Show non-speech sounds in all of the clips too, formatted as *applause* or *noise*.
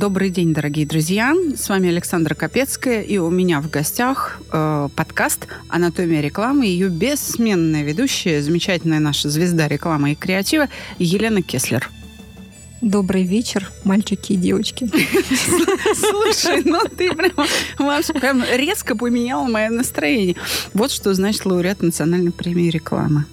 Добрый день, дорогие друзья. С вами Александра Капецкая, и у меня в гостях э, подкаст «Анатомия рекламы» и ее бессменная ведущая, замечательная наша звезда рекламы и креатива Елена Кеслер. Добрый вечер, мальчики и девочки. Слушай, ну ты прям, прям резко поменяла мое настроение. Вот что значит лауреат национальной премии рекламы.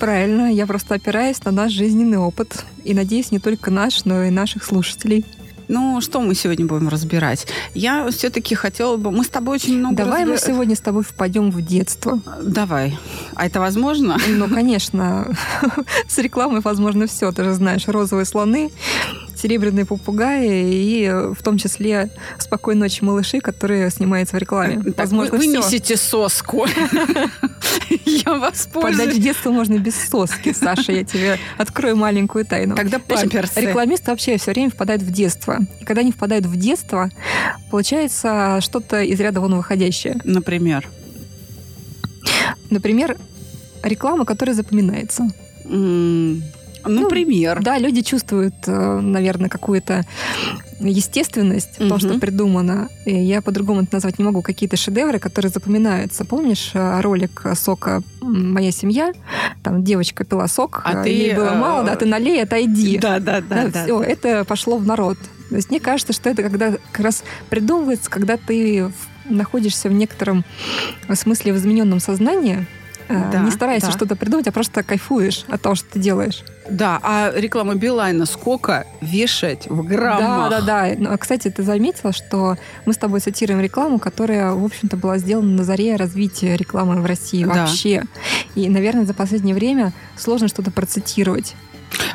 Правильно, я просто опираюсь на наш жизненный опыт. И надеюсь, не только наш, но и наших слушателей. Ну, что мы сегодня будем разбирать? Я все-таки хотела бы... Мы с тобой очень много... Давай разбир... мы сегодня с тобой впадем в детство. Давай. А это возможно? Ну, конечно. *laughs* С рекламой возможно все. Ты же знаешь, розовые слоны, серебряные попугаи и в том числе «Спокойной ночи, малыши», которые снимаются в рекламе. Так Возможно, вы вынесите соску. *laughs* *laughs* Я вас Подать в детство можно без соски, Саша. Я тебе открою маленькую тайну. Тогда памперсы. Рекламисты вообще все время впадают в детство. И когда они впадают в детство, получается что-то из ряда вон выходящее. Например? Например, реклама, которая запоминается. Например. Ну, да, люди чувствуют, э, наверное, какую-то естественность в том, что придумано. И я по-другому это назвать не могу. Какие-то шедевры, которые запоминаются. Помнишь э, ролик сока «Моя семья»? Там девочка пила сок, а э, ей ты, было мало, да, ты налей, отойди. Да, да, да. да все, да. это пошло в народ. То есть мне кажется, что это когда как раз придумывается, когда ты находишься в некотором смысле в измененном сознании, Э, да, не старайся да. что-то придумать, а просто кайфуешь от того, что ты делаешь. Да, а реклама Билайна сколько вешать в граммах? Да, да, да. Ну, а, кстати, ты заметила, что мы с тобой цитируем рекламу, которая, в общем-то, была сделана на заре развития рекламы в России да. вообще. И, наверное, за последнее время сложно что-то процитировать.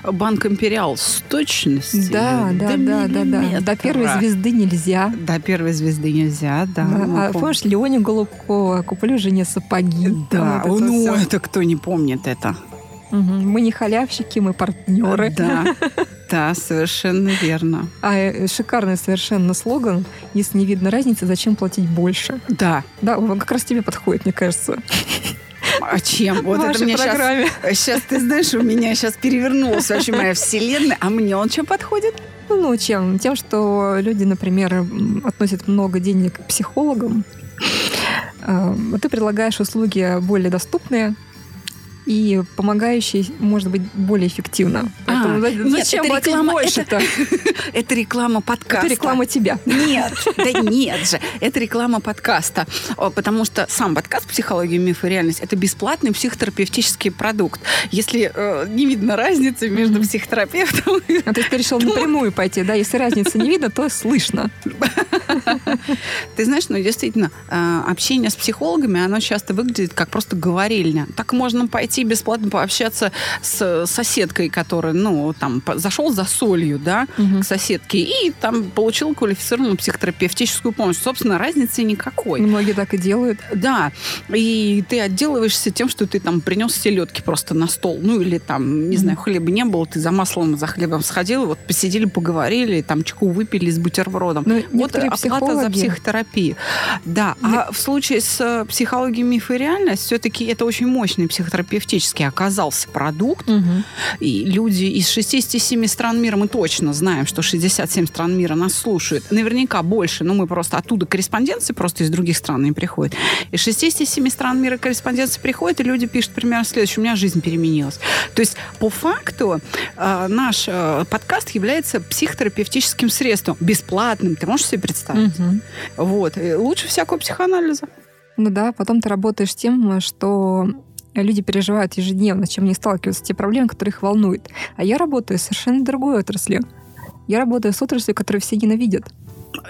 Банк Империал с точностью. Да, да, да, да, да. До первой звезды нельзя. До первой звезды нельзя, да. да. Ну, а помнишь, Леоне Голубкова куплю жене сапоги. Да, вот это ну все. это кто не помнит это. Угу. Мы не халявщики, мы партнеры. Да. *laughs* Да, совершенно верно. А э, шикарный совершенно слоган. Если не видно разницы, зачем платить больше? Да. Да, он как раз тебе подходит, мне кажется. А чем? Вот это мне сейчас... Сейчас, ты знаешь, у меня сейчас перевернулась вообще моя вселенная. А мне он чем подходит? Ну, чем? Тем, что люди, например, относят много денег к психологам. А ты предлагаешь услуги более доступные, и помогающий может быть более эффективно. Поэтому а, зачем нет, это реклама, больше-то? Это, *laughs* это реклама подкаста. Это реклама тебя. Нет, да нет же. Это реклама подкаста. Потому что сам подкаст «Психология, миф и реальность» — это бесплатный психотерапевтический продукт. Если э, не видно разницы между психотерапевтом. А ты решил напрямую пойти, да? Если разницы не видно, то слышно. *laughs* *laughs* Ты знаешь, ну действительно, э, общение с психологами, оно часто выглядит как просто говорильня. Так можно пойти бесплатно пообщаться с соседкой, которая, ну, там, зашел за солью, да, угу. к соседке, и там получил квалифицированную психотерапевтическую помощь. Собственно, разницы никакой. Многие так и делают. Да. И ты отделываешься тем, что ты там принес селедки просто на стол. Ну, или там, не угу. знаю, хлеба не было, ты за маслом, за хлебом сходил, вот посидели, поговорили, там чеку выпили с бутербродом. Но ну, вот оплата психологи... за психотерапию. Да. А в случае с психологией миф и реальность все-таки это очень мощный психотерапевт фактически оказался продукт, угу. и люди из 67 стран мира, мы точно знаем, что 67 стран мира нас слушают, наверняка больше, но мы просто оттуда корреспонденции просто из других стран не приходят. Из 67 стран мира корреспонденции приходят, и люди пишут примерно следующее, у меня жизнь переменилась. То есть по факту э, наш э, подкаст является психотерапевтическим средством, бесплатным, ты можешь себе представить? Угу. Вот. И лучше всякого психоанализа. Ну да, потом ты работаешь тем, что люди переживают ежедневно, с чем они сталкиваются, те проблемы, которые их волнуют. А я работаю в совершенно другой отрасли. Я работаю с отраслью, которую все ненавидят.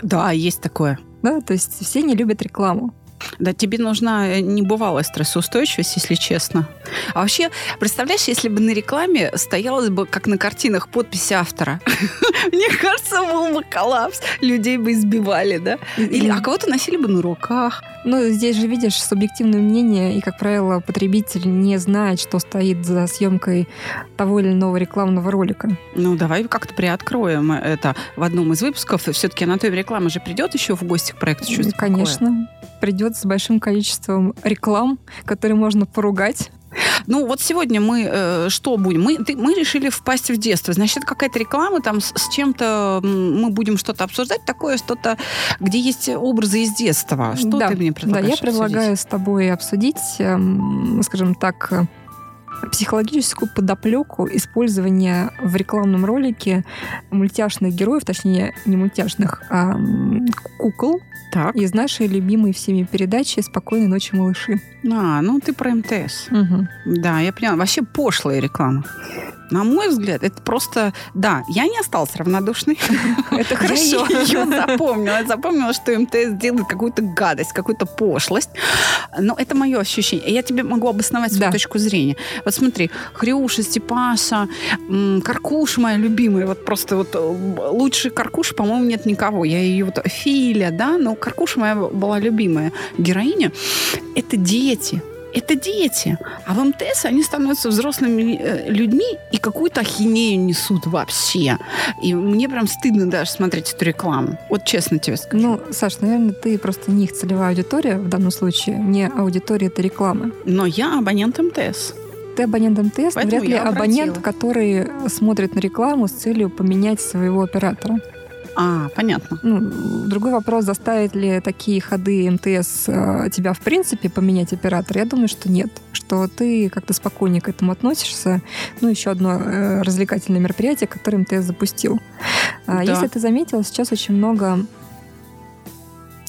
Да, есть такое. Да, то есть все не любят рекламу. Да, тебе нужна э, небывалая стрессоустойчивость, если честно. А вообще, представляешь, если бы на рекламе стоялось бы, как на картинах, подпись автора. *laughs* Мне кажется, был бы коллапс. Людей бы избивали, да? Или, а кого-то носили бы на руках. Ну, здесь же, видишь, субъективное мнение, и, как правило, потребитель не знает, что стоит за съемкой того или иного рекламного ролика. Ну, давай как-то приоткроем это в одном из выпусков. Все-таки Анатолий реклама же придет еще в гости к проекту «Чувство Конечно. Придет с большим количеством реклам, которые можно поругать. Ну, вот сегодня мы э, что будем? Мы, ты, мы решили впасть в детство. Значит, какая-то реклама, там с, с чем-то мы будем что-то обсуждать, такое что-то, где есть образы из детства. Что да, ты мне предлагаешь Да, я предлагаю обсудить? с тобой обсудить, эм, скажем так, э, психологическую подоплеку использования в рекламном ролике мультяшных героев, точнее, не мультяшных, а кукол Так. из нашей любимой всеми передачи «Спокойной ночи, малыши». А, ну ты про МТС. Мгм. Да, я поняла. Вообще пошлая реклама. На мой взгляд, это просто... Да, я не осталась равнодушной. *laughs* Это хорошо. Я ее запомнила. Запомнила, что МТС делает какую-то гадость, какую-то пошлость. Но это мое ощущение. Я тебе могу обосновать свою точку зрения. Вот смотри, Хрюша, Степаша, м, Каркуша моя любимая. Вот просто вот э, лучше Каркуша, по-моему, нет никого. Я ее вот... Филя, да, но Каркуша моя была любимая героиня. Это дети. Это дети. А в МТС они становятся взрослыми э, людьми и какую-то ахинею несут вообще. И мне прям стыдно даже смотреть эту рекламу. Вот честно тебе скажу. Ну, Саш, наверное, ты просто не их целевая аудитория в данном случае, не аудитория этой рекламы. Но я абонент МТС. Ты абонент МТС, но Поэтому вряд ли абонент, обратила. который смотрит на рекламу с целью поменять своего оператора. А, понятно. Ну, другой вопрос, заставит ли такие ходы МТС э, тебя в принципе поменять оператор? Я думаю, что нет. Что ты как-то спокойнее к этому относишься. Ну, еще одно э, развлекательное мероприятие, которое МТС запустил. А, Да. Если ты заметил, сейчас очень много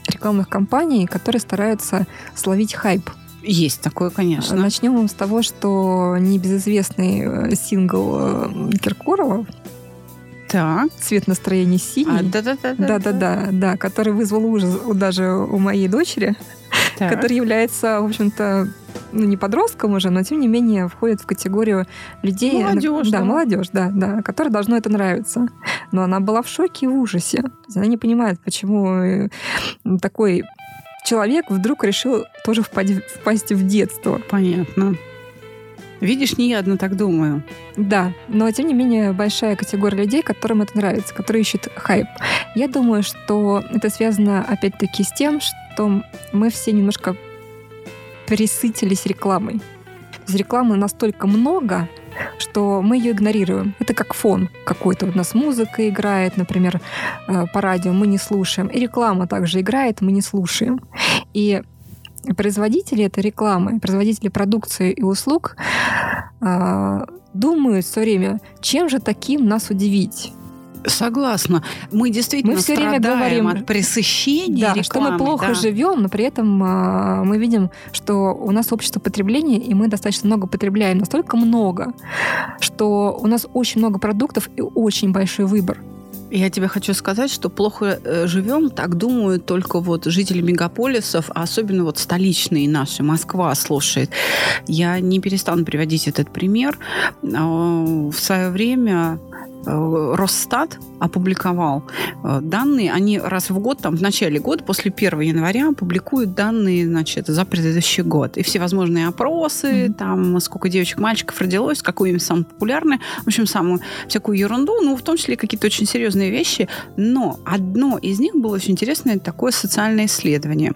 рекламных кампаний, которые стараются словить хайп. Есть такое, конечно. Начнем с того, что небезызвестный э, сингл Киркорова Так. «Цвет настроения синий». А, да-да-да. Да-да-да, да, который вызвал ужас даже у моей дочери, Так. который является, в общем-то, ну, не подростком уже, но тем не менее входит в категорию людей... Молодежь, Да, да. молодежь, да, да, которой должно это нравиться. Но она была в шоке и в ужасе. Она не понимает, почему э, такой человек вдруг решил тоже впасть, впасть в детство. Понятно. Видишь, не я одна так думаю. Да, но тем не менее большая категория людей, которым это нравится, которые ищут хайп. Я думаю, что это связано опять-таки с тем, что мы все немножко пересытились рекламой. Есть рекламы настолько много, что мы ее игнорируем. Это как фон какой-то. Вот у нас музыка играет, например, э, по радио, мы не слушаем. И реклама также играет, мы не слушаем. И производители этой рекламы, производители продукции и услуг думают все время, чем же таким нас удивить. Согласна. Мы действительно Мы всё время говорим, от пресыщения Да, что мы рекламы, плохо да. живем, но при этом а, мы видим, что у нас общество потребления, и мы достаточно много потребляем, настолько много, что у нас очень много продуктов и очень большой выбор. Я тебе хочу сказать, что плохо э, живем, так думают только вот жители мегаполисов, а особенно вот столичные наши, Москва слушает. Я не перестану приводить этот пример. А, В свое время Росстат опубликовал э, данные, они раз в год, там, в начале года, после 1 января, публикуют данные, значит, за предыдущий год. И всевозможные опросы, Мгм. там, сколько девочек, мальчиков родилось, какое имя самое популярное, в общем, самую всякую ерунду, ну, в том числе какие-то очень серьезные вещи. Но одно из них было очень интересное такое социальное исследование.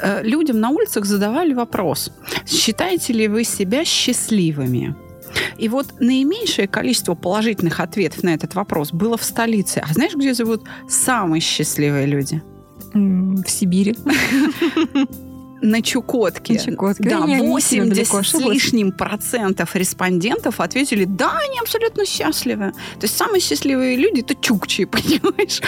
Э, Людям на улицах задавали вопрос, считаете ли вы себя счастливыми? И вот наименьшее количество положительных ответов на этот вопрос было в столице. А знаешь, где живут самые счастливые люди? В Сибири. *laughs* На Чукотке. На Чукотке. Да, Да, не сильно 80 далеко с лишним процентов респондентов ответили, да, они абсолютно счастливы. То есть самые счастливые люди это чукчи, *laughs* понимаешь?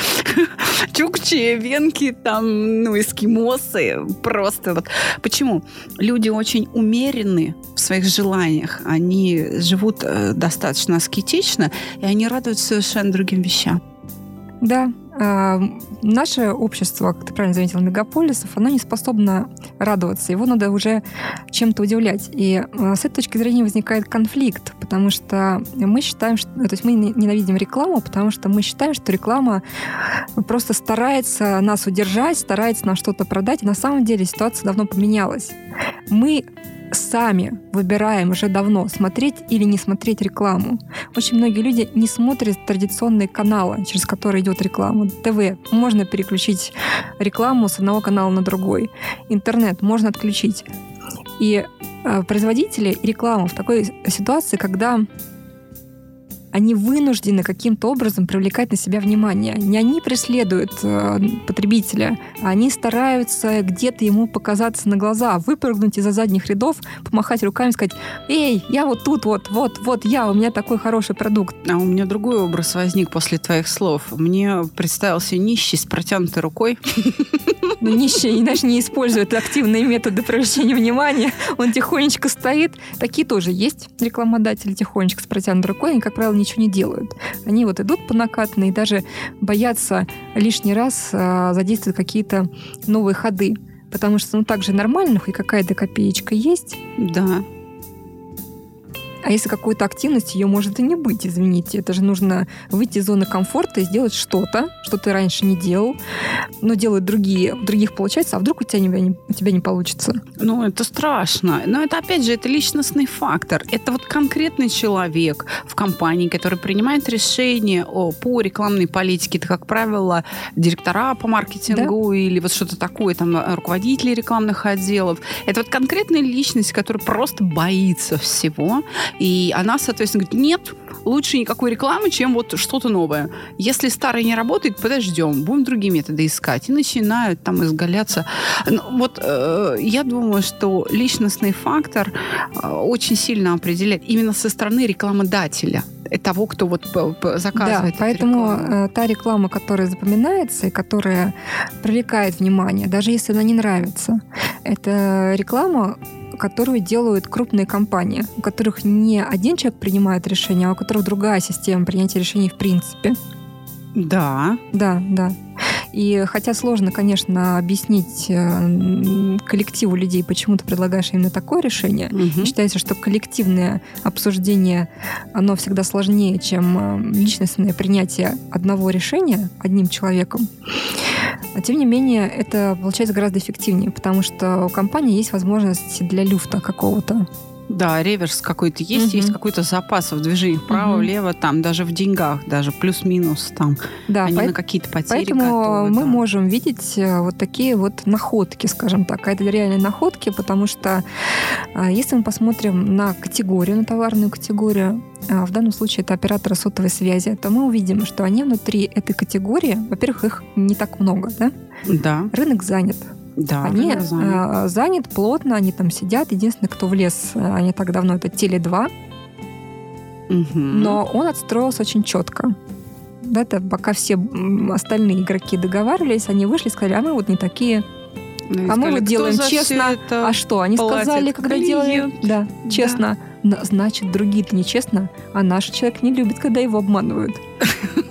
Чукчи, венки, там, ну, эскимосы. Просто вот. Почему? Люди очень умеренны в своих желаниях. Они живут э, достаточно аскетично, и они радуются совершенно другим вещам. Да, а, наше общество, как ты правильно заметила, мегаполисов, оно не способно радоваться. Его надо уже чем-то удивлять. И а, с этой точки зрения возникает конфликт, потому что мы считаем, что, то есть мы не- ненавидим рекламу, потому что мы считаем, что реклама просто старается нас удержать, старается нам что-то продать. На самом деле ситуация давно поменялась. Мы сами выбираем уже давно, смотреть или не смотреть рекламу. Очень многие люди не смотрят традиционные каналы, через которые идет реклама. ТВ. Можно переключить рекламу с одного канала на другой. Интернет можно отключить. И э, производители и реклама в такой ситуации, когда они вынуждены каким-то образом привлекать на себя внимание. Не они преследуют э, потребителя, а они стараются где-то ему показаться на глаза, выпрыгнуть из-за задних рядов, помахать руками, сказать, эй, я вот тут, вот, вот, вот я, у меня такой хороший продукт. А у меня другой образ возник после твоих слов. Мне представился нищий с протянутой рукой. Ну, нищий, иначе не использует активные методы привлечения внимания. Он тихонечко стоит. Такие тоже есть рекламодатели тихонечко с протянутой рукой. Они, как правило, не ничего не делают. Они вот идут по накатанной и даже боятся лишний раз а, задействовать какие-то новые ходы. Потому что, ну, также нормально, и какая-то копеечка есть. Да. А если какой-то активности, ее может и не быть, извините. Это же нужно выйти из зоны комфорта и сделать что-то, что ты раньше не делал, но делают другие, у других получается, а вдруг у тебя не, у тебя не получится? Ну, это страшно. Но это, опять же, это личностный фактор. Это вот конкретный человек в компании, который принимает решения о, по рекламной политике. Это, как правило, директора по маркетингу да? или вот что-то такое, там, руководители рекламных отделов. Это вот конкретная личность, которая просто боится всего и она, соответственно, говорит, нет, лучше никакой рекламы, чем вот что-то новое. Если старое не работает, подождем, будем другие методы искать. И начинают там изгаляться. Ну, вот э, я думаю, что личностный фактор э, очень сильно определяет именно со стороны рекламодателя того, кто вот заказывает. Да, поэтому рекламу. Э, та реклама, которая запоминается и которая привлекает внимание, даже если она не нравится, это реклама, которую делают крупные компании, у которых не один человек принимает решение, а у которых другая система принятия решений в принципе. Да. Да, да. И хотя сложно, конечно, объяснить э, коллективу людей, почему ты предлагаешь именно такое решение, угу. считается, что коллективное обсуждение, оно всегда сложнее, чем э, личностное принятие одного решения одним человеком. Но, тем не менее, это получается гораздо эффективнее, потому что у компании есть возможность для люфта какого-то. Да, реверс какой-то есть, угу. есть какой-то запас в движении вправо, угу. влево, там даже в деньгах, даже плюс-минус там. Да, они по... на какие-то потери Поэтому готовы, мы да. можем видеть э, вот такие вот находки, скажем так. А это реальные находки, потому что а, если мы посмотрим на категорию, на товарную категорию, а, в данном случае это операторы сотовой связи, то мы увидим, что они внутри этой категории, во-первых, их не так много, да? Да. Рынок занят. Да, они занят. занят плотно, они там сидят. Единственное, кто влез а, не так давно, это Теле2. Угу. Но он отстроился очень четко. Это пока все остальные игроки договаривались, они вышли и сказали, а мы вот не такие. Ну, а мы вот делаем честно. А что? Они сказали, когда клиент. делали... Да, честно. Да. Значит, другие-то нечестно, а наш человек не любит, когда его обманывают. *laughs*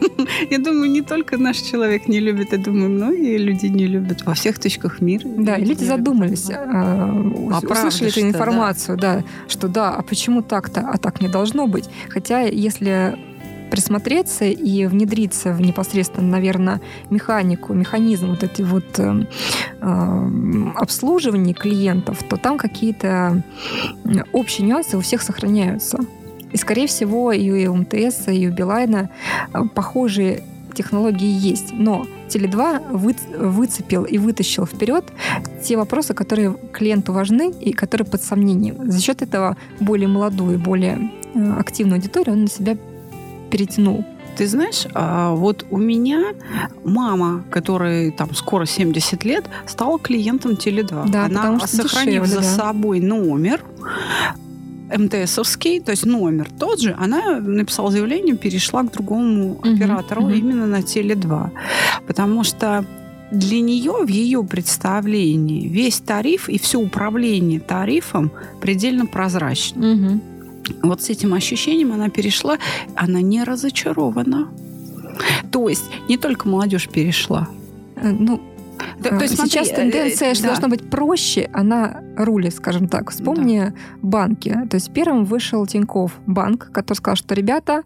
Я думаю, не только наш человек не любит, я думаю, многие люди не любят во всех точках мира. Да, люди, люди задумались, а, а услышали эту информацию, да. да, что да, а почему так-то, а так не должно быть. Хотя, если присмотреться и внедриться в непосредственно, наверное, механику, механизм вот эти вот э, э, обслуживания клиентов, то там какие-то общие нюансы у всех сохраняются. И, скорее всего, и у МТС, и у Билайна э, похожие технологии есть. Но Теле2 вы, выцепил и вытащил вперед те вопросы, которые клиенту важны и которые под сомнением. За счет этого более молодую, более э, активную аудиторию он на себя перетянул. Ты знаешь, а, вот у меня мама, которой там скоро 70 лет, стала клиентом Теле2. Да, Она, сохранив дешевле, за да. собой номер, МТСовский, то есть номер тот же, она написала заявление, перешла к другому оператору угу. именно на Теле2. Потому что для нее, в ее представлении, весь тариф и все управление тарифом предельно прозрачно. Угу. Вот с этим ощущением она перешла, она не разочарована. То есть не только молодежь перешла. Э, ну, то, то есть, Сейчас смотри, тенденция, э, что да. должно быть проще, она рулит, скажем так. Вспомни да. банки. То есть первым вышел Тиньков банк, который сказал, что, ребята,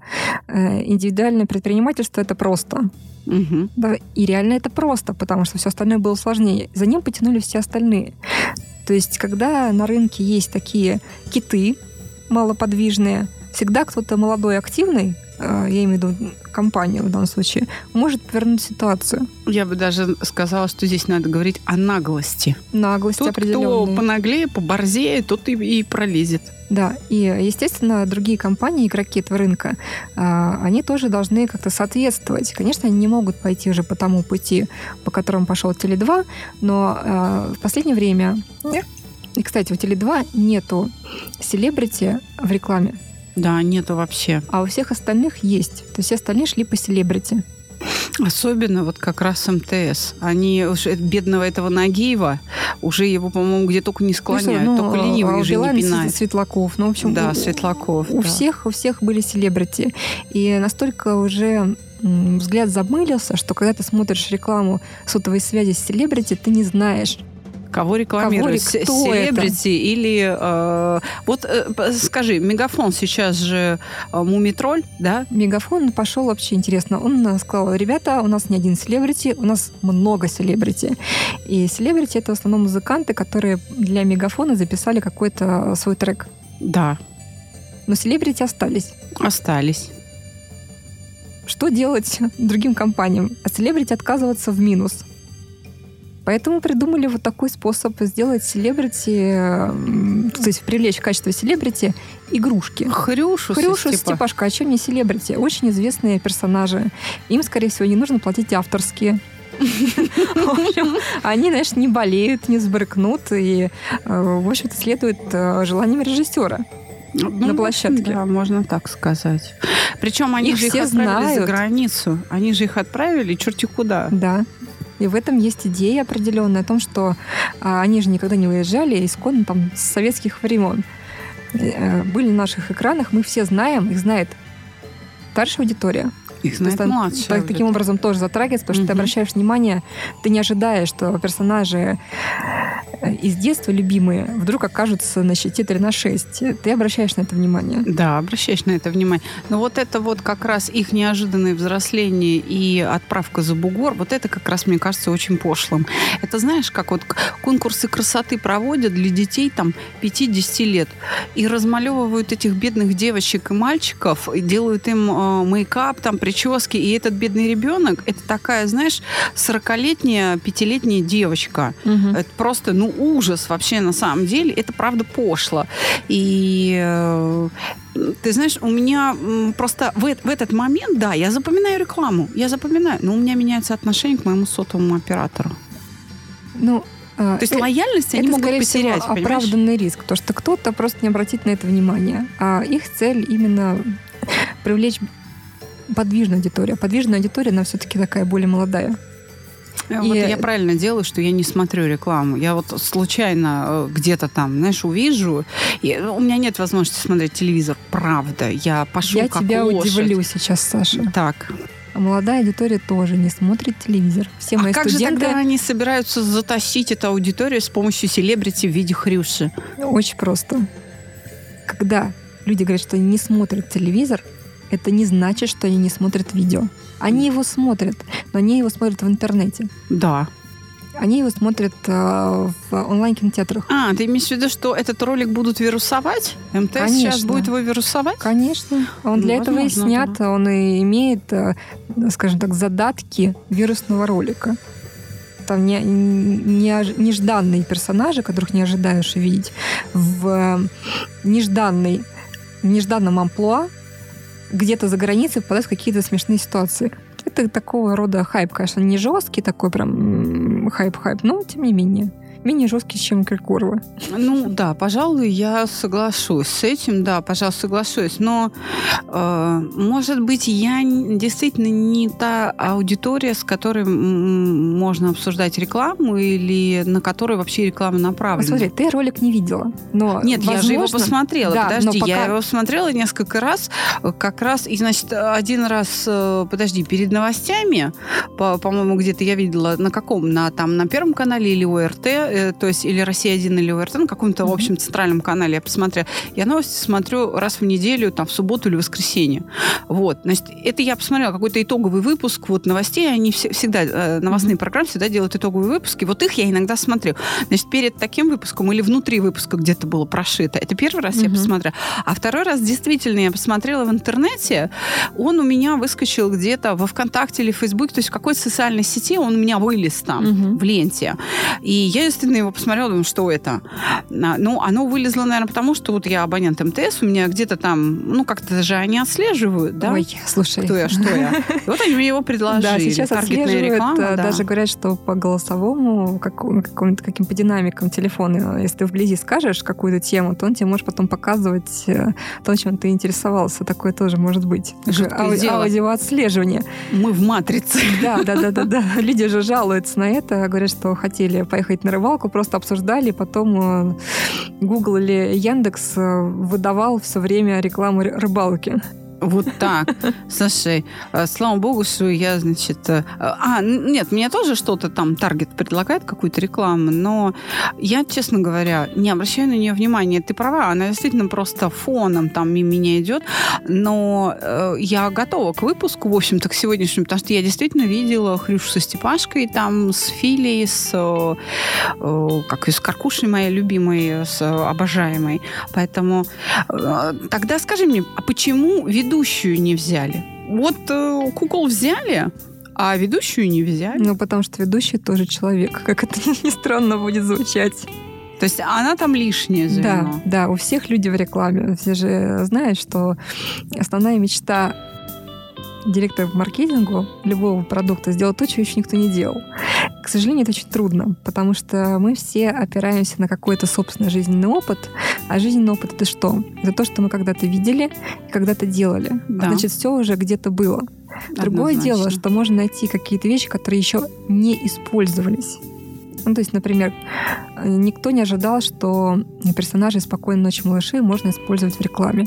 э, индивидуальное предпринимательство — это просто. Угу. Да, и реально это просто, потому что все остальное было сложнее. За ним потянули все остальные. То есть, когда на рынке есть такие киты малоподвижные, всегда кто-то молодой, активный, я имею в виду компанию в данном случае, может повернуть ситуацию. Я бы даже сказала, что здесь надо говорить о наглости. Тот, определенная. кто понаглее, поборзее, тот и, и пролезет. Да, и, естественно, другие компании, игроки этого рынка, а, они тоже должны как-то соответствовать. Конечно, они не могут пойти уже по тому пути, по которому пошел Теле2, но а, в последнее время... И, кстати, у Теле2 нету селебрити в рекламе, Да, нету вообще. а у всех остальных есть. То есть все остальные шли по селебрити. Особенно вот как раз МТС. Они уж э, бедного этого Нагиева уже его, по-моему, где только не склоняют, Ну, только а ленивый у уже не пинает. Светлаков. Ну, в общем, Да, у- Светлаков. У да. всех, у всех были селебрити. И настолько уже взгляд замылился, что когда ты смотришь рекламу сотовой связи с селебрити, ты не знаешь. Кого рекламируют? Кого кто Селебрити или... э, вот э, скажи, Мегафон сейчас же э, Мумитроль, да? Мегафон пошел вообще интересно. Он э, сказал, ребята, у нас не один селебрити, у нас много селебрити. И селебрити это в основном музыканты, которые для Мегафона записали какой-то свой трек. Да, Но селебрити остались. остались. Что делать *laughs* другим компаниям? От селебрити отказываться в минус. Поэтому придумали вот такой способ сделать селебрити, м, то есть привлечь в качестве селебрити игрушки. Хрюшу, Степа- Степашка, а чем не селебрити? Очень известные персонажи. Им, скорее всего, не нужно платить авторские. В общем, они, знаешь, не болеют, не сбрыкнут, и, э, в общем-то, следует э, желаниям режиссера. Ну, на площадке. Да, можно так сказать. Причем они Их же их отправили за знают. границу. Они же их отправили черти куда. Да. И в этом есть идея определенная о том, что а, они же никогда не уезжали исконно там с советских времен. Э, Были на наших экранах, мы все знаем, их знает старшая аудитория. Их знает То младшая так- таким образом тоже затрагивается, потому что ты обращаешь внимание, ты не ожидаешь, что персонажи из детства любимые вдруг окажутся на щите 3 на 6. Ты обращаешь на это внимание. Да, обращаешь на это внимание. Но вот это вот как раз их неожиданное взросление и отправка за бугор, вот это как раз, мне кажется, очень пошлым. Это знаешь, как вот конкурсы красоты проводят для детей там 5-10 лет и размалевывают этих бедных девочек и мальчиков, и делают им э, мейкап, там прически, и этот бедный ребенок, это такая, знаешь, 40-летняя, пятилетняя девочка. Это просто, ну, ужас вообще на самом деле. Это правда пошло. И э, ты знаешь, у меня просто в, в этот момент, да, я запоминаю рекламу, я запоминаю, но у меня меняется отношение к моему сотовому оператору. Ну, э, То есть э, лояльность они это, могут скорее потерять, всего, понимаешь? оправданный риск, потому что кто-то просто не обратит на это внимание. А их цель именно привлечь подвижную аудиторию. А подвижная аудитория, она все-таки такая более молодая. Э, Вот И- я правильно делаю, что я не смотрю рекламу. Я вот случайно э, где-то там, знаешь, увижу. И э, у меня нет возможности смотреть телевизор. Правда. Я пошу Я как тебя лошадь. удивлю сейчас, Саша. Так. А молодая аудитория тоже не смотрит телевизор. Все мои а как же тогда они собираются затащить эту аудиторию с помощью селебрити в виде хрюши? очень просто. Когда люди говорят, что они не смотрят телевизор, это не значит, что они не смотрят видео. Они его смотрят, но они его смотрят в интернете. Да. Они его смотрят э, в онлайн-кинотеатрах. А, ты имеешь в виду, что этот ролик будут вирусовать? МТС сейчас Конечно. будет его вирусовать? Конечно. Он Ну, для этого и возможно, снят. Он и имеет, э, скажем так, задатки вирусного ролика. Там не, не, нежданные персонажи, которых не ожидаешь увидеть, в э, нежданной, в нежданном амплуа где-то за границей попадают в какие-то смешные ситуации. Это такого рода хайп, конечно, не жесткий такой прям хайп-хайп, но тем не менее. Менее жесткий, чем Киркорова. Ну да, пожалуй, я соглашусь с этим, да, пожалуй, соглашусь. Но, э, может быть, я действительно не та аудитория, с которой можно обсуждать рекламу или на которой вообще реклама направлена. Посмотри, ты ролик не видела, но Нет, я же его возможно- посмотрела. Да, подожди, но я пока- его смотрела несколько раз, как раз, и, значит, один раз, э, подожди, перед новостями, по- по-моему, где-то я видела, на каком, на, там, на Первом канале или ОРТ, э, то есть или «Россия-1», или ОРТ, на каком-то, в общем, центральном канале я посмотрела. Я новости смотрю раз в неделю, там, в субботу или воскресенье. Вот. Значит, это я посмотрела какой-то итоговый выпуск вот новостей. Они все, всегда, э, новостные mm-hmm. программы всегда делают итоговые выпуски. Вот их я иногда смотрю. Значит, перед таким выпуском или внутри выпуска где-то было прошито. Это первый раз mm-hmm. я посмотрела. А второй раз действительно я посмотрела в интернете. Он у меня выскочил где-то во ВКонтакте или в Фейсбуке, то есть в какой-то социальной сети он у меня вылез там, mm-hmm. в ленте. И я, действительно, его посмотрела, думаю, что это? А, ну, оно вылезло, наверное, потому что вот я абонент МТС, у меня где-то там, ну, как-то же они отслеживают, да? Ой, слушай. Кто я, что я. *laughs* Вот они мне его предложили. Да, сейчас отслеживают, реклама, да. даже говорят, что по голосовому, как, каким-то каким по динамикам телефона, если ты вблизи скажешь какую-то тему, то он тебе может потом показывать э, то, чем ты интересовался. Такое тоже может быть. Ауди- аудиоотслеживание. Мы в матрице. Да, да, да, да, да. Люди же жалуются на это, говорят, что хотели поехать на рыбалку, просто обсуждали, потом э, Google или Яндекс э, выдавал все время рекламу рыбалки. Вот так. Слушай, э, слава богу, что я, значит... Э, а, нет, мне тоже что-то там Таргет предлагает, какую-то рекламу, но я, честно говоря, не обращаю на нее внимания. Ты права, она действительно просто фоном там мимо меня идет, но э, я готова к выпуску, в общем-то, к сегодняшнему, потому что я действительно видела Хрюшу со Степашкой, там, с Филей, с, э, э, как и с Каркушей моей любимой, с обожаемой. Поэтому э, тогда скажи мне, а почему вид ведущую не взяли. Вот э, кукол взяли, а ведущую не взяли. Ну, потому что ведущий тоже человек. *laughs* Как это *laughs* ни странно будет звучать. То есть она там лишняя звено. Да, да, у всех люди в рекламе. Все же знают, что основная мечта директора по маркетингу любого продукта сделать то, чего еще никто не делал. К сожалению, это очень трудно, потому что мы все опираемся на какой-то собственный жизненный опыт. А жизненный опыт — это что? Это то, что мы когда-то видели и когда-то делали. Да. А значит, все уже где-то было. Другое Однозначно. дело, что можно найти какие-то вещи, которые еще не использовались. Ну, то есть, например, никто не ожидал, что персонажи «Спокойной ночи, малыши» можно использовать в рекламе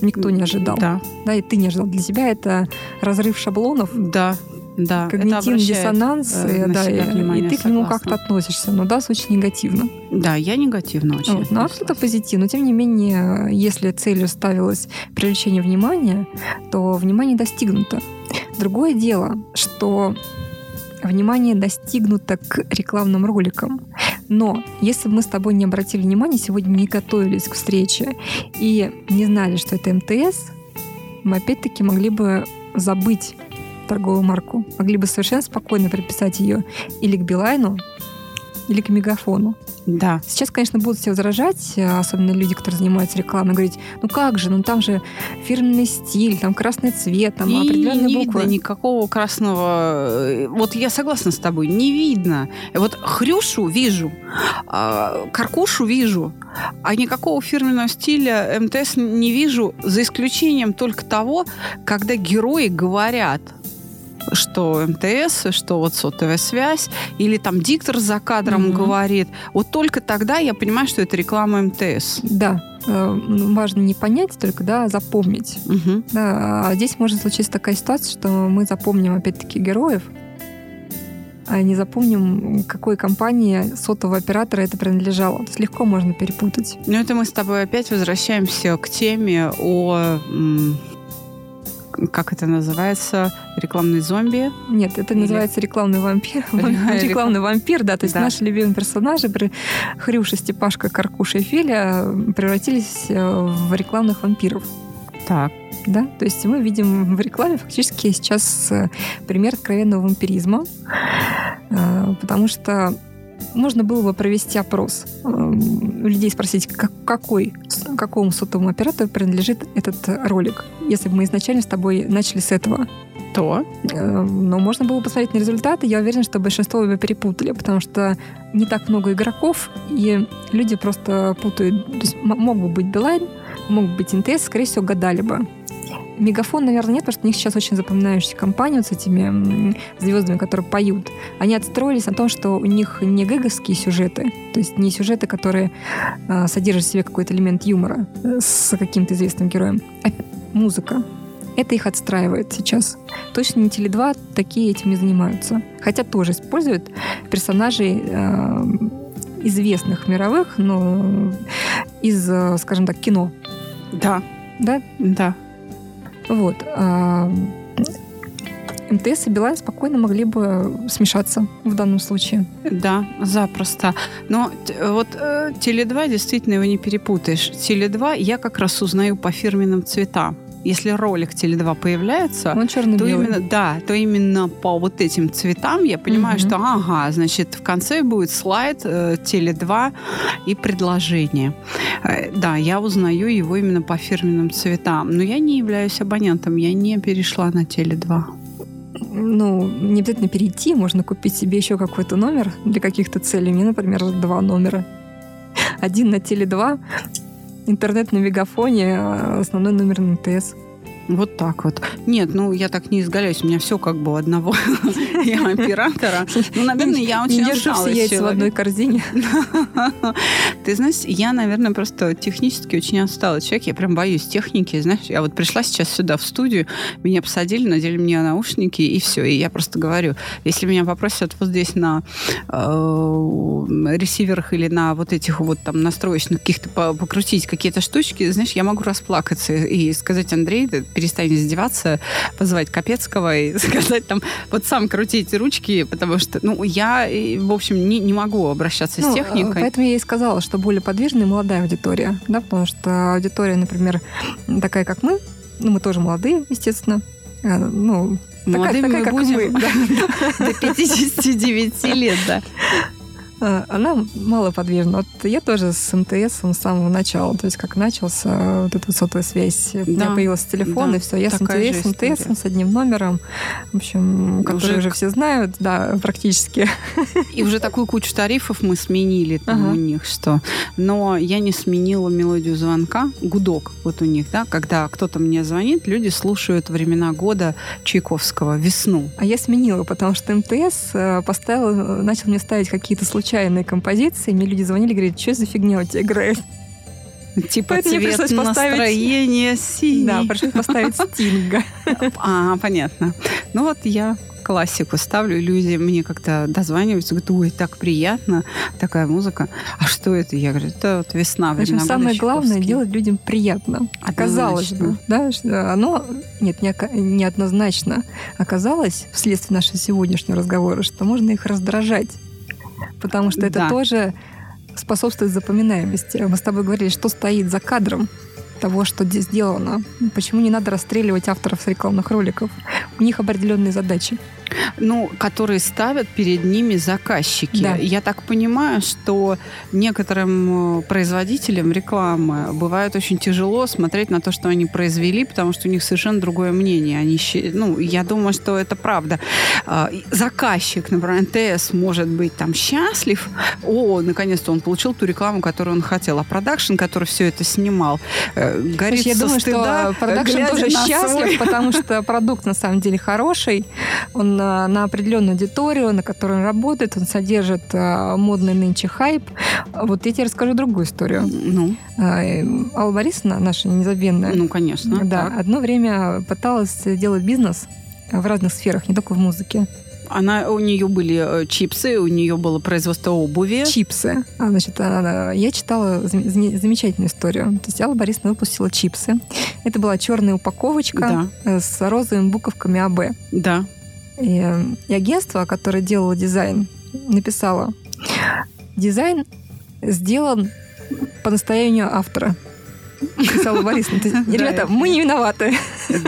никто не ожидал. Да. Да, и ты не ожидал. Для тебя это разрыв шаблонов. Да. Да, когнитивный диссонанс, э, да, и, и ты к нему как-то относишься, но да, очень негативно. Да, я негативно очень. Вот, ну, а позитивно. Но тем не менее, если целью ставилось привлечение внимания, то внимание достигнуто. Другое дело, что внимание достигнуто к рекламным роликам. Но если бы мы с тобой не обратили внимания, сегодня не готовились к встрече и не знали, что это МТС, мы опять-таки могли бы забыть торговую марку. Могли бы совершенно спокойно приписать ее или к Билайну, или к Мегафону. Да. Сейчас, конечно, будут все возражать, особенно люди, которые занимаются рекламой, говорить, ну как же, ну там же фирменный стиль, там красный цвет, там и определенные не буквы. видно никакого красного... Вот я согласна с тобой, не видно. Вот Хрюшу вижу, а, Каркушу вижу, а никакого фирменного стиля МТС не вижу, за исключением только того, когда герои говорят – что МТС, что вот сотовая связь, или там диктор за кадром mm-hmm. говорит. Вот только тогда я понимаю, что это реклама МТС. Да, э, важно не понять только, да, а запомнить. Угу. Да, а здесь может случиться такая ситуация, что мы запомним опять-таки героев, а не запомним, какой компании сотового оператора это принадлежало. То есть легко можно перепутать. Ну, это мы с тобой опять возвращаемся к теме о как это называется, рекламный зомби? Нет, это Или... называется рекламный вампир. *laughs* Рекламный вампир, да. То есть да. наши любимые персонажи, Хрюша, Степашка, Каркуша и Филя, превратились э, в рекламных вампиров. Так. Да, то есть мы видим в рекламе фактически сейчас э, пример откровенного вампиризма, э, потому что можно было бы провести опрос, у людей спросить, как, какой, какому сотовому оператору принадлежит этот ролик. Если бы мы изначально с тобой начали с этого, то? Но можно было посмотреть на результаты. Я уверена, что большинство бы перепутали, потому что не так много игроков, и люди просто путают. То есть мог бы быть Билайн, мог бы быть НТС, скорее всего, гадали бы. Мегафон, наверное, нет, потому что у них сейчас очень запоминающаяся компания вот с этими звездами, которые поют. Они отстроились на том, что у них не гэговские сюжеты, то есть не сюжеты, которые э, содержат в себе какой-то элемент юмора э, с каким-то известным героем, а музыка. Это их отстраивает сейчас. Точно не Теле2 такие этим не занимаются. Хотя тоже используют персонажей э, известных мировых, но из, скажем так, кино. Да. Да? Да. Вот. МТС и Билайн спокойно могли бы смешаться в данном случае. Да, запросто. Но вот э, Теле2 действительно его не перепутаешь. Теле2 я как раз узнаю по фирменным цветам если ролик Теле2 появляется, Он то именно, да, то именно по вот этим цветам я понимаю, угу. что ага, значит, в конце будет слайд э, Теле2 и предложение. Э, да, я узнаю его именно по фирменным цветам, но я не являюсь абонентом, я не перешла на Теле2 ну, не обязательно перейти, можно купить себе еще какой-то номер для каких-то целей. Мне, например, два номера. Один на Теле2, интернет на Мегафоне, а основной номер на МТС. Вот так вот. Нет, ну я так не изгаляюсь, у меня все как бы у одного *laughs* я оператора. Ну, наверное, я очень все яйца в одной корзине. *laughs* Ты знаешь, я, наверное, просто технически очень отсталый человек. Я прям боюсь техники. Знаешь, я вот пришла сейчас сюда в студию, меня посадили, надели мне наушники, и все. И я просто говорю, если меня попросят вот здесь на э, ресиверах или на вот этих вот там настроечных каких-то покрутить какие-то штучки, знаешь, я могу расплакаться и сказать, Андрей, перестань издеваться, позвать Капецкого и *laughs* сказать там, вот сам крути эти ручки, потому что, ну, я, в общем, не, не могу обращаться ну, с техникой. Поэтому я и сказала, что более подвижная молодая аудитория, да, потому что аудитория, например, такая, как мы, ну, мы тоже молодые, естественно, э, ну, Молодыми такая, такая, мы будем мы, да. *laughs* до 59 лет, да. А, она малоподвижна. Вот я тоже с МТС с самого начала. То есть как начался вот эта сотовая связь. У меня появился телефон, да. и все. Я Такая с МТС, МТС, с одним номером, в общем, который уже, уже все знают, да, практически. И уже такую кучу тарифов мы сменили там ага. у них, что... Но я не сменила мелодию звонка, гудок вот у них, да, когда кто-то мне звонит, люди слушают времена года Чайковского, весну. А я сменила, потому что МТС э, поставил, начал мне ставить какие-то случаи случайные композиции. Мне люди звонили, говорят, что за фигня у тебя играет? Типа Поэтому цвет пришлось настроение синий. Да, пришлось поставить Стинга. А, понятно. Ну вот я классику ставлю, люди мне как-то дозваниваются, говорят, ой, так приятно, такая музыка. А что это? Я говорю, это вот весна, В общем, самое главное делать людям приятно. Оказалось бы, да, оно, нет, не, неоднозначно оказалось вследствие нашего сегодняшнего разговора, что можно их раздражать потому что это да. тоже способствует запоминаемости. Мы с тобой говорили, что стоит за кадром того, что сделано. Почему не надо расстреливать авторов рекламных роликов? У них определенные задачи ну, которые ставят перед ними заказчики. Да. Я так понимаю, что некоторым э, производителям рекламы бывает очень тяжело смотреть на то, что они произвели, потому что у них совершенно другое мнение. Они, ну, я думаю, что это правда. А, заказчик, например, НТС может быть там счастлив, о, наконец-то он получил ту рекламу, которую он хотел, а продакшн, который все это снимал, э, горит Я думаю, стыда, что продакшн тоже счастлив, *laughs* потому что продукт на самом деле хороший, он на определенную аудиторию, на которой он работает, он содержит э, модный нынче хайп. Вот я тебе расскажу другую историю. Ну? Э, Алла Борисовна, наша незабвенная. Ну, конечно. Да, так. одно время пыталась делать бизнес в разных сферах, не только в музыке. Она, у нее были э, чипсы, у нее было производство обуви. Чипсы. А, значит, она, я читала замечательную историю. То есть Алла Борисовна выпустила чипсы. Это была черная упаковочка да. с розовыми буковками АБ. Да. И, и агентство, которое делало дизайн, написало, дизайн сделан по настоянию автора. Писала Борисовна. Ребята, мы не виноваты.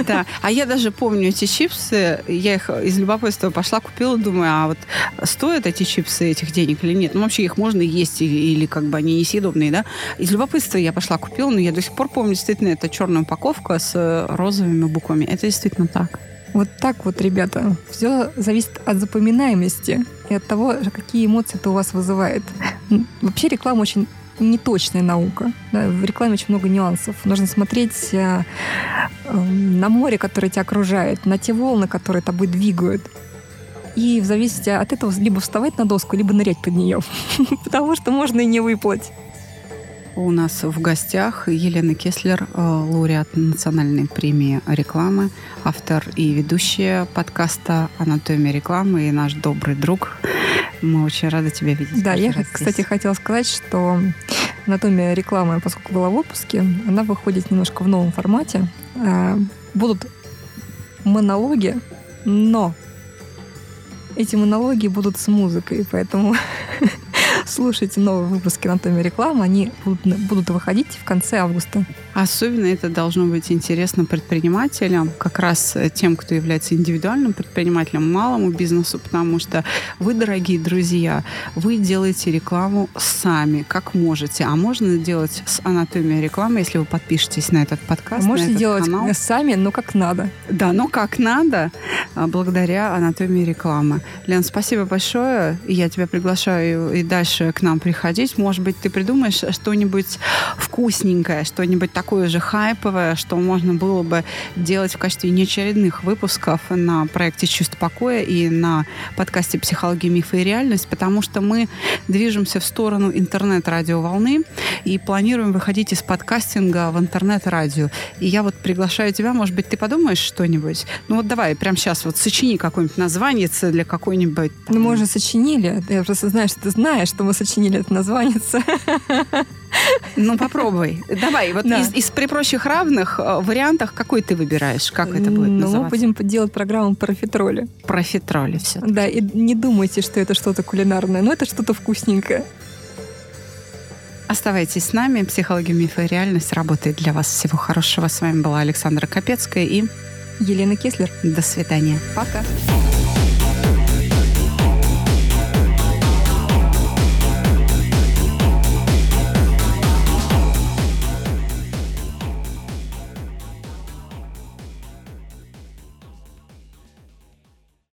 Да. А я даже помню эти чипсы. Я их из любопытства пошла, купила, думаю, а вот стоят эти чипсы этих денег или нет? Ну, вообще их можно есть или как бы они несъедобные, да? Из любопытства я пошла, купила, но я до сих пор помню, действительно, это черная упаковка с розовыми буквами. Это действительно так. Вот так вот, ребята. Все зависит от запоминаемости и от того, какие эмоции это у вас вызывает. Вообще реклама очень неточная наука. Да, в рекламе очень много нюансов. Нужно смотреть э, э, на море, которое тебя окружает, на те волны, которые тобой двигают. И в зависимости от этого либо вставать на доску, либо нырять под нее. *laughs* Потому что можно и не выплыть. У нас в гостях Елена Кеслер, э, лауреат национальной премии рекламы, автор и ведущая подкаста «Анатомия рекламы» и наш добрый друг. Мы очень рады тебя видеть. Да, я, кстати, хотела сказать, что анатомия рекламы, поскольку была в выпуске, она выходит немножко в новом формате. А, будут монологи, но эти монологи будут с музыкой, поэтому *laughs* слушайте новые выпуски «Анатомии рекламы». Они будут, будут выходить в конце августа. Особенно это должно быть интересно предпринимателям, как раз тем, кто является индивидуальным предпринимателем, малому бизнесу, потому что вы, дорогие друзья, вы делаете рекламу сами, как можете. А можно делать с анатомией рекламы, если вы подпишетесь на этот подкаст. Можете этот делать канал. сами, но как надо. Да, но как надо, а, благодаря анатомии рекламы. Лен, спасибо большое. Я тебя приглашаю и дальше к нам приходить. Может быть, ты придумаешь что-нибудь вкусненькое, что-нибудь такое такое же хайповое, что можно было бы делать в качестве неочередных выпусков на проекте «Чувство покоя» и на подкасте «Психология, мифы и реальность», потому что мы движемся в сторону интернет-радиоволны и планируем выходить из подкастинга в интернет-радио. И я вот приглашаю тебя, может быть, ты подумаешь что-нибудь? Ну вот давай, прямо сейчас вот сочини какое-нибудь название для какой-нибудь... Ну, мы уже сочинили. Я просто знаю, что ты знаешь, что мы сочинили это название. Ну, попробуй. Давай, вот да. из, из при прочих равных э, вариантах какой ты выбираешь? Как это будет ну, называться? мы будем делать программу про фитроли. Про фитроли все. Да, и не думайте, что это что-то кулинарное, но это что-то вкусненькое. Оставайтесь с нами. Психология, мифа и реальность работает для вас. Всего хорошего. С вами была Александра Капецкая и Елена Кеслер. До свидания. Пока.